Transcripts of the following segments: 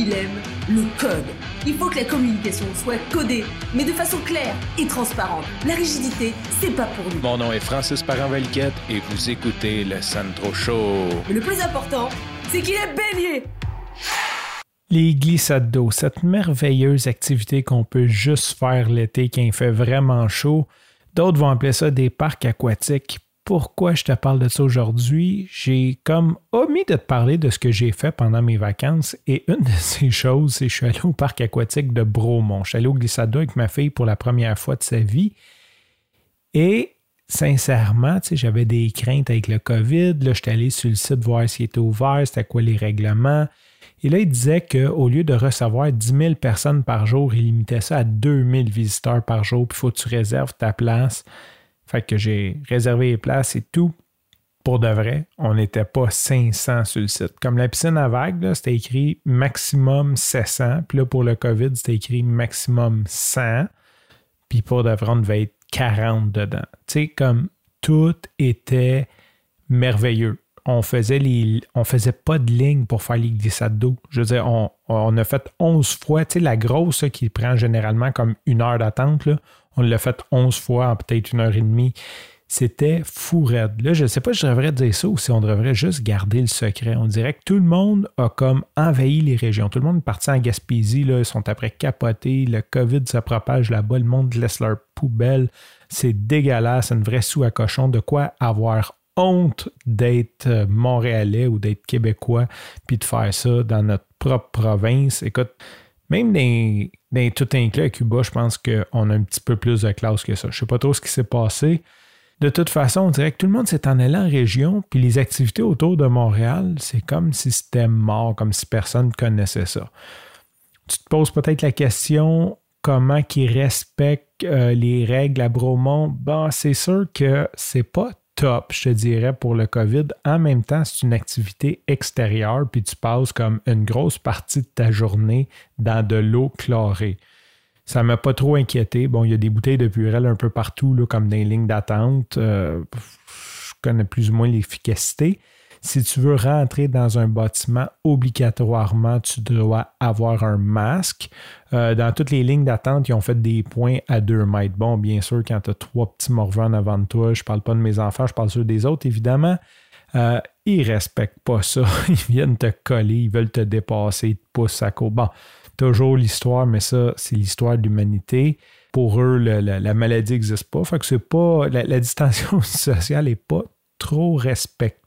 il aime le code. Il faut que la communication soit codée, mais de façon claire et transparente. La rigidité, c'est pas pour nous. Mon nom est Francis Parent-Valquette et vous écoutez le Sandro Show. Mais le plus important, c'est qu'il est bélier. Les glissades d'eau, cette merveilleuse activité qu'on peut juste faire l'été quand il fait vraiment chaud. D'autres vont appeler ça des parcs aquatiques pourquoi je te parle de ça aujourd'hui. J'ai comme omis de te parler de ce que j'ai fait pendant mes vacances et une de ces choses, c'est que je suis allé au parc aquatique de Bromont. Je suis allé au glissade avec ma fille pour la première fois de sa vie et sincèrement, j'avais des craintes avec le COVID. Là, j'étais allé sur le site voir s'il était ouvert, c'était quoi les règlements. Et là, il disait qu'au lieu de recevoir 10 000 personnes par jour, il limitait ça à 2 000 visiteurs par jour, puis il faut que tu réserves ta place. Fait que j'ai réservé les places et tout. Pour de vrai, on n'était pas 500 sur le site. Comme la piscine à vagues, c'était écrit maximum 700. Puis là, pour le COVID, c'était écrit maximum 100. Puis pour de vrai, on devait être 40 dedans. Tu sais, comme tout était merveilleux. On faisait on faisait pas de ligne pour faire les glissades d'eau. Je veux dire, on, on, a fait 11 fois, tu sais, la grosse qui prend généralement comme une heure d'attente, on l'a fait 11 fois en peut-être une heure et demie. C'était fou raide. Là, je ne sais pas si je devrais dire ça ou si on devrait juste garder le secret. On dirait que tout le monde a comme envahi les régions. Tout le monde est parti en Gaspésie. Ils sont après capotés. Le COVID se propage là-bas. Le monde laisse leur poubelle. C'est dégueulasse. Une vraie sou à cochon. De quoi avoir honte d'être euh, montréalais ou d'être québécois puis de faire ça dans notre propre province. Écoute, même dans, dans tout inclus à Cuba, je pense qu'on a un petit peu plus de classe que ça. Je ne sais pas trop ce qui s'est passé. De toute façon, on dirait que tout le monde s'est en allé en région, puis les activités autour de Montréal, c'est comme si c'était mort, comme si personne ne connaissait ça. Tu te poses peut-être la question comment qu'ils respectent euh, les règles à Bromont? Bon, c'est sûr que c'est pas top, je te dirais, pour le COVID. En même temps, c'est une activité extérieure, puis tu passes comme une grosse partie de ta journée dans de l'eau chlorée. Ça ne m'a pas trop inquiété. Bon, il y a des bouteilles de purée un peu partout, là, comme les lignes d'attente. Euh, je connais plus ou moins l'efficacité. Si tu veux rentrer dans un bâtiment, obligatoirement, tu dois avoir un masque. Euh, dans toutes les lignes d'attente, ils ont fait des points à 2 mètres. Bon, bien sûr, quand tu as trois petits morveux avant de toi, je ne parle pas de mes enfants, je parle sur des autres, évidemment. Euh, ils ne respectent pas ça. Ils viennent te coller, ils veulent te dépasser, ils te poussent à côté. Bon, toujours l'histoire, mais ça, c'est l'histoire de l'humanité. Pour eux, la, maladie n'existe pas. Fait que c'est pas. La, la distanciation sociale n'est pas trop respectée.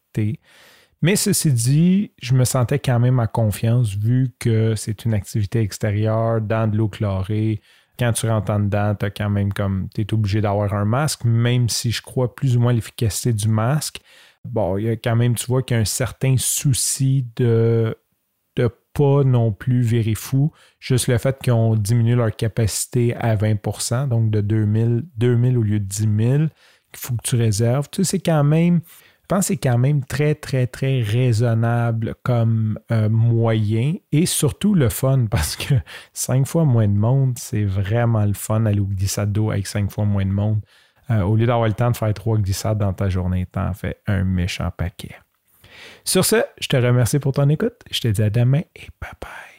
Mais ceci dit, je me sentais quand même à confiance vu que c'est une activité extérieure dans de l'eau chlorée. Quand tu rentres en dedans, tu quand même comme tu es obligé d'avoir un masque, même si je crois plus ou moins l'efficacité du masque. Bon, il y a quand même, tu vois qu'il y a un certain souci de de pas non plus virer fou. Juste le fait qu'ils ont diminué leur capacité à 20% donc de 2000, 2000 au lieu de 10 000, qu'il faut que tu réserves. Tu sais, c'est quand même c'est quand même très, très, très raisonnable comme euh, moyen et surtout le fun parce que cinq fois moins de monde, c'est vraiment le fun aller au glissade d'eau avec cinq fois moins de monde. Euh, au lieu d'avoir le temps de faire trois glissades dans ta journée, t'en fais un méchant paquet. Sur ce, je te remercie pour ton écoute. Je te dis à demain et bye bye.